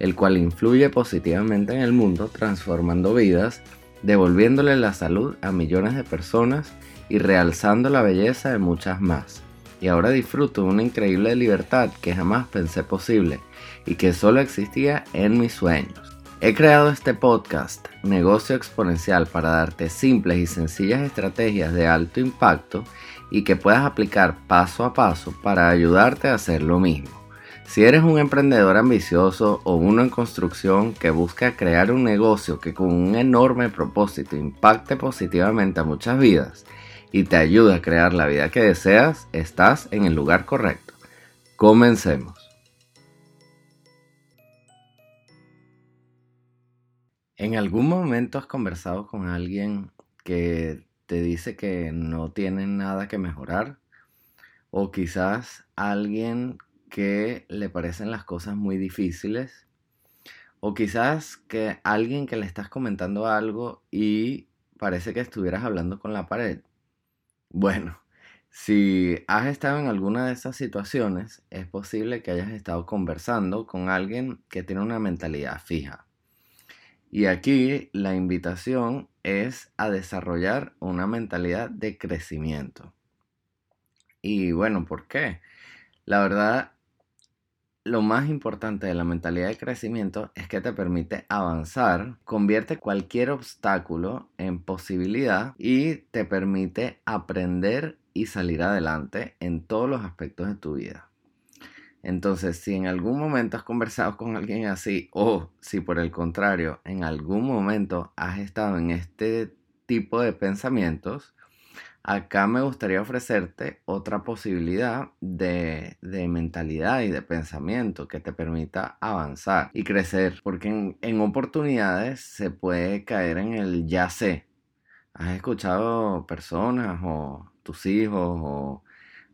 el cual influye positivamente en el mundo, transformando vidas, devolviéndole la salud a millones de personas y realzando la belleza de muchas más. Y ahora disfruto de una increíble libertad que jamás pensé posible y que solo existía en mis sueños. He creado este podcast, Negocio Exponencial, para darte simples y sencillas estrategias de alto impacto y que puedas aplicar paso a paso para ayudarte a hacer lo mismo. Si eres un emprendedor ambicioso o uno en construcción que busca crear un negocio que con un enorme propósito impacte positivamente a muchas vidas y te ayude a crear la vida que deseas, estás en el lugar correcto. Comencemos. ¿En algún momento has conversado con alguien que te dice que no tiene nada que mejorar? O quizás alguien que le parecen las cosas muy difíciles. O quizás que alguien que le estás comentando algo y parece que estuvieras hablando con la pared. Bueno, si has estado en alguna de esas situaciones, es posible que hayas estado conversando con alguien que tiene una mentalidad fija. Y aquí la invitación es a desarrollar una mentalidad de crecimiento. Y bueno, ¿por qué? La verdad lo más importante de la mentalidad de crecimiento es que te permite avanzar, convierte cualquier obstáculo en posibilidad y te permite aprender y salir adelante en todos los aspectos de tu vida. Entonces, si en algún momento has conversado con alguien así o si por el contrario en algún momento has estado en este tipo de pensamientos, Acá me gustaría ofrecerte otra posibilidad de, mentalidad y de pensamiento que te permita avanzar y crecer, porque en, en oportunidades se puede caer en el ya sé. ¿Has escuchado personas o tus hijos o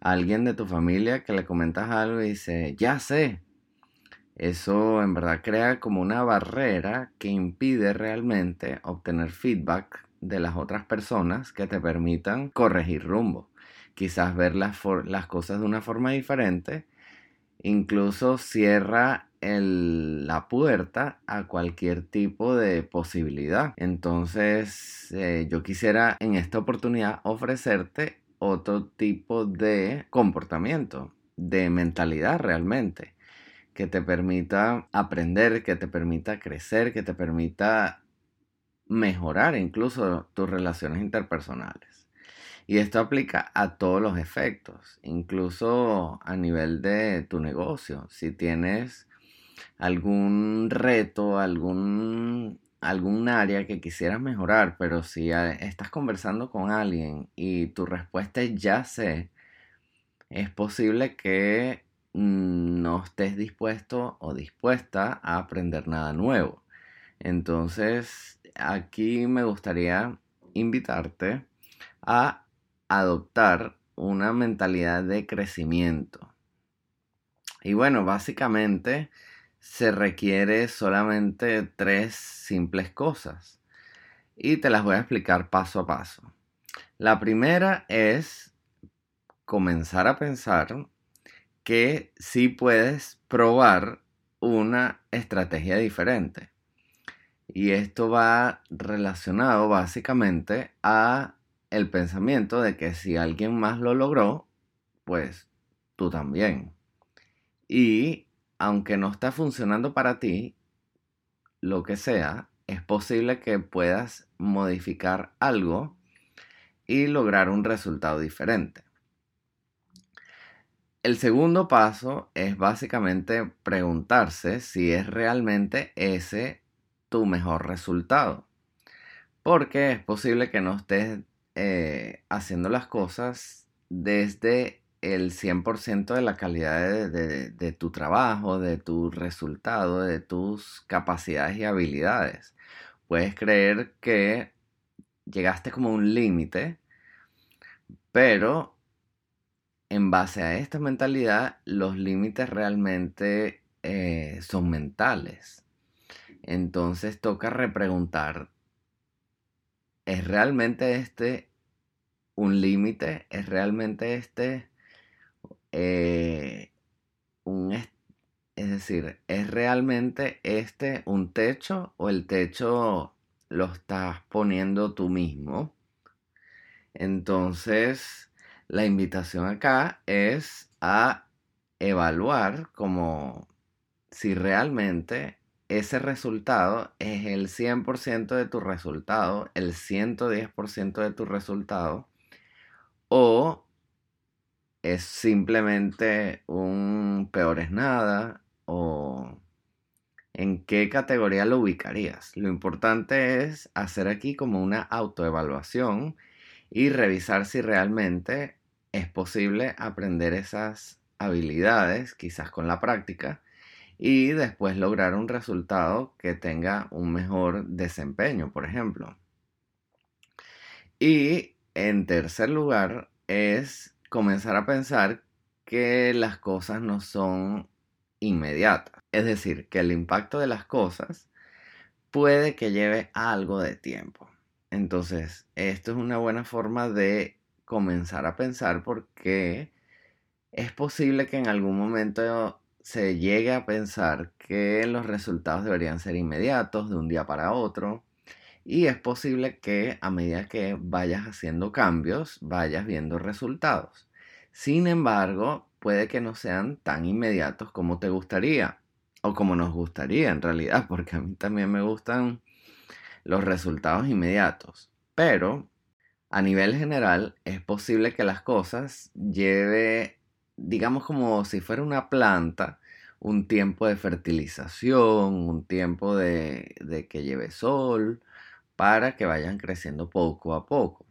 alguien de tu familia que le comentas algo y dice, ya sé? Eso en verdad crea como una barrera que impide realmente obtener feedback de las otras personas que te permitan corregir rumbo. Quizás ver las, las cosas de una forma diferente. Incluso cierra la puerta a cualquier tipo de posibilidad. Entonces, eh, yo quisiera en esta oportunidad ofrecerte otro tipo de comportamiento, de mentalidad realmente, que te permita aprender, que te permita crecer, que te permita mejorar incluso tus relaciones interpersonales. Y esto aplica a todos los efectos, incluso a nivel de tu negocio. Si tienes algún reto, algún, algún área que quisieras mejorar, pero si estás conversando con alguien y tu respuesta es ya sé, es posible que no estés dispuesto o dispuesta a aprender nada nuevo. Entonces, aquí me gustaría invitarte a adoptar una mentalidad de crecimiento. Y bueno, básicamente se requiere solamente tres simples cosas. Y te las voy a explicar paso a paso. La primera es comenzar a pensar que sí puedes probar una estrategia diferente. Y esto va relacionado básicamente a el pensamiento de que si alguien más lo logró, pues tú también. Y aunque no está funcionando para ti, lo que sea, es posible que puedas modificar algo y lograr un resultado diferente. El segundo paso es básicamente preguntarse si es realmente ese tu mejor resultado. Porque es posible que no estés eh, haciendo las cosas desde el 100% de la calidad de, tu trabajo, de tu resultado, de tus capacidades y habilidades. puedes creer que llegaste como un límite, pero en base a esta mentalidad, los límites realmente eh, son mentales. Entonces toca repreguntar, ¿es realmente este un límite? ¿Es realmente este eh. Es decir, ¿es realmente este un techo o el techo lo estás poniendo tú mismo? Entonces, la invitación acá es a evaluar como si realmente ese resultado es el 100% de tu resultado, el 110% de tu resultado, o es simplemente un peor es nada, o en qué categoría lo ubicarías. Lo importante es hacer aquí como una autoevaluación y revisar si realmente es posible aprender esas habilidades, quizás con la práctica, y después lograr un resultado que tenga un mejor desempeño, por ejemplo. Y en tercer lugar es comenzar a pensar que las cosas no son inmediatas. Es decir, que el impacto de las cosas puede que lleve algo de tiempo. Entonces, esto es una buena forma de comenzar a pensar porque es posible que en algún momento se llegue a pensar que los resultados deberían ser inmediatos, de un día para otro, y es posible que a medida que vayas haciendo cambios, vayas viendo resultados. Sin embargo, puede que no sean tan inmediatos como te gustaría, o como nos gustaría en realidad, porque a mí también me gustan los resultados inmediatos. Pero a nivel general es posible que las cosas lleve digamos como si fuera una planta, un tiempo de fertilización, un tiempo de, de que lleve sol, para que vayan creciendo poco a poco.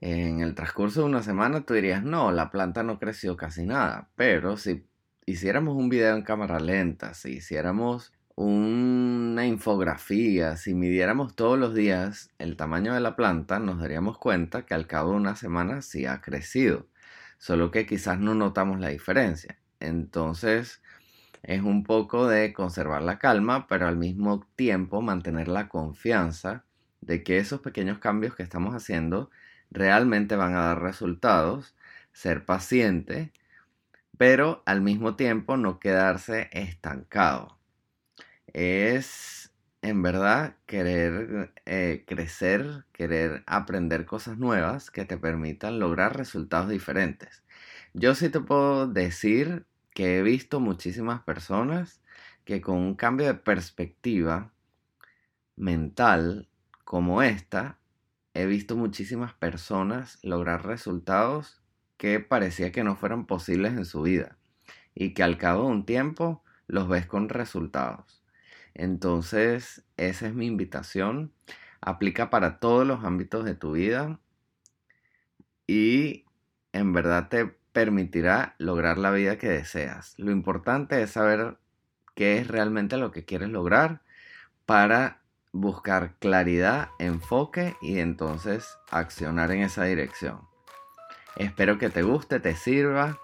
En el transcurso de una semana tú dirías, no, la planta no creció casi nada, pero si hiciéramos un video en cámara lenta, si hiciéramos una infografía, si midiéramos todos los días el tamaño de la planta, nos daríamos cuenta que al cabo de una semana sí ha crecido solo que quizás no notamos la diferencia. Entonces es un poco de conservar la calma, pero al mismo tiempo mantener la confianza de que esos pequeños cambios que estamos haciendo realmente van a dar resultados, ser paciente, pero al mismo tiempo no quedarse estancado. Es en verdad querer eh, crecer, querer aprender cosas nuevas que te permitan lograr resultados diferentes. Yo sí te puedo decir que he visto muchísimas personas que con un cambio de perspectiva mental como esta, he visto muchísimas personas lograr resultados que parecía que no fueran posibles en su vida y que al cabo de un tiempo los ves con resultados. Entonces, esa es mi invitación. Aplica para todos los ámbitos de tu vida y en verdad te permitirá lograr la vida que deseas. Lo importante es saber qué es realmente lo que quieres lograr para buscar claridad, enfoque y entonces accionar en esa dirección. Espero que te guste, te sirva.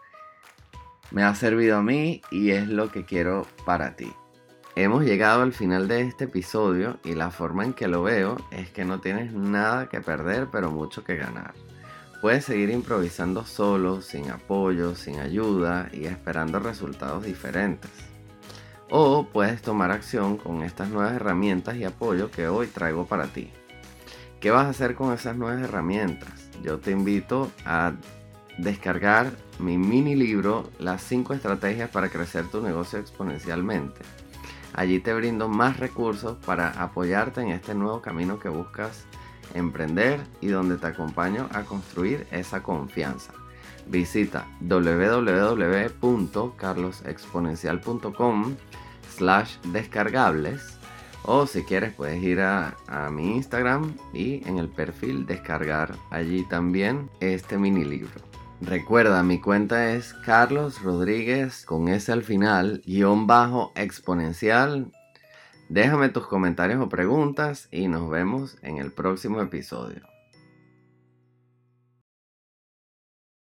Me ha servido a mí y es lo que quiero para ti. Hemos llegado al final de este episodio y la forma en que lo veo es que no tienes nada que perder pero mucho que ganar. Puedes seguir improvisando solo, sin apoyo, sin ayuda y esperando resultados diferentes. O puedes tomar acción con estas nuevas herramientas y apoyo que hoy traigo para ti. ¿Qué vas a hacer con esas nuevas herramientas? Yo te invito a descargar mi mini libro Las 5 estrategias para crecer tu negocio exponencialmente Allí te brindo más recursos para apoyarte en este nuevo camino que buscas emprender y donde te acompaño a construir esa confianza. Visita www.carlosexponencial.com slash descargables o si quieres puedes ir a, a, mi Instagram y en el perfil descargar allí también este mini libro. Recuerda, mi cuenta es Carlos Rodríguez con S al final, guion bajo exponencial. Déjame tus comentarios o preguntas y nos vemos en el próximo episodio.